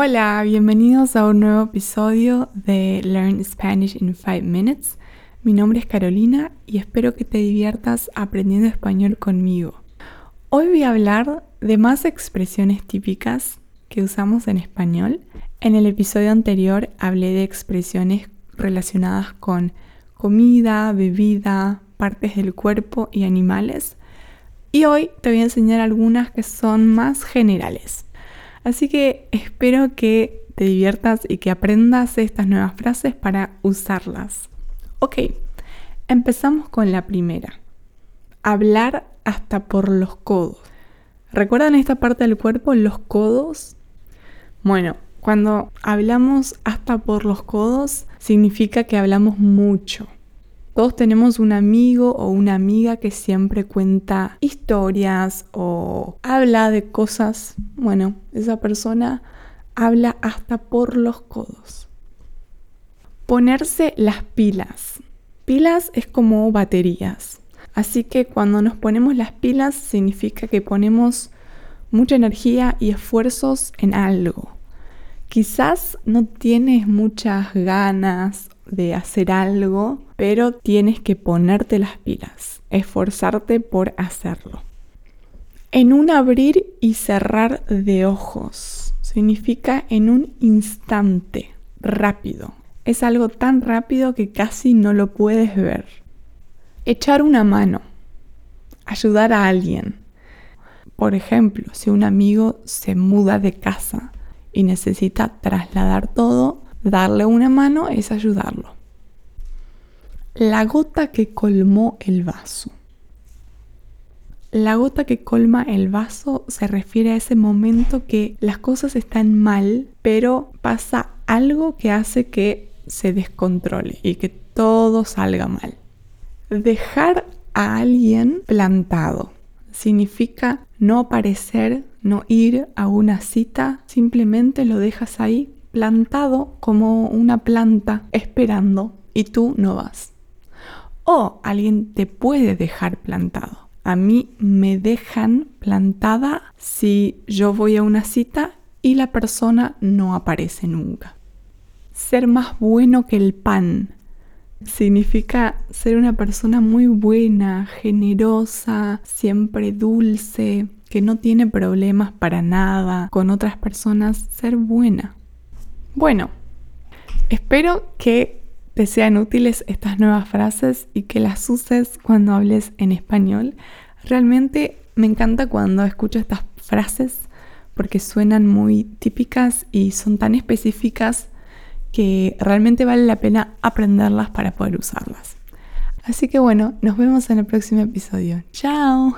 Hola, bienvenidos a un nuevo episodio de Learn Spanish in 5 Minutes. Mi nombre es Carolina y espero que te diviertas aprendiendo español conmigo. Hoy voy a hablar de más expresiones típicas que usamos en español. En el episodio anterior hablé de expresiones relacionadas con comida, bebida, partes del cuerpo y animales. Y hoy te voy a enseñar algunas que son más generales. Así que espero que te diviertas y que aprendas estas nuevas frases para usarlas. Ok, empezamos con la primera. Hablar hasta por los codos. ¿Recuerdan esta parte del cuerpo, los codos? Bueno, cuando hablamos hasta por los codos, significa que hablamos mucho. Todos tenemos un amigo o una amiga que siempre cuenta historias o habla de cosas. Bueno, esa persona habla hasta por los codos. Ponerse las pilas. Pilas es como baterías. Así que cuando nos ponemos las pilas significa que ponemos mucha energía y esfuerzos en algo. Quizás no tienes muchas ganas de hacer algo, pero tienes que ponerte las pilas, esforzarte por hacerlo. En un abrir y cerrar de ojos significa en un instante, rápido. Es algo tan rápido que casi no lo puedes ver. Echar una mano, ayudar a alguien. Por ejemplo, si un amigo se muda de casa y necesita trasladar todo, Darle una mano es ayudarlo. La gota que colmó el vaso. La gota que colma el vaso se refiere a ese momento que las cosas están mal, pero pasa algo que hace que se descontrole y que todo salga mal. Dejar a alguien plantado significa no aparecer, no ir a una cita, simplemente lo dejas ahí plantado como una planta esperando y tú no vas. O alguien te puede dejar plantado. A mí me dejan plantada si yo voy a una cita y la persona no aparece nunca. Ser más bueno que el pan significa ser una persona muy buena, generosa, siempre dulce, que no tiene problemas para nada con otras personas, ser buena. Bueno, espero que te sean útiles estas nuevas frases y que las uses cuando hables en español. Realmente me encanta cuando escucho estas frases porque suenan muy típicas y son tan específicas que realmente vale la pena aprenderlas para poder usarlas. Así que bueno, nos vemos en el próximo episodio. ¡Chao!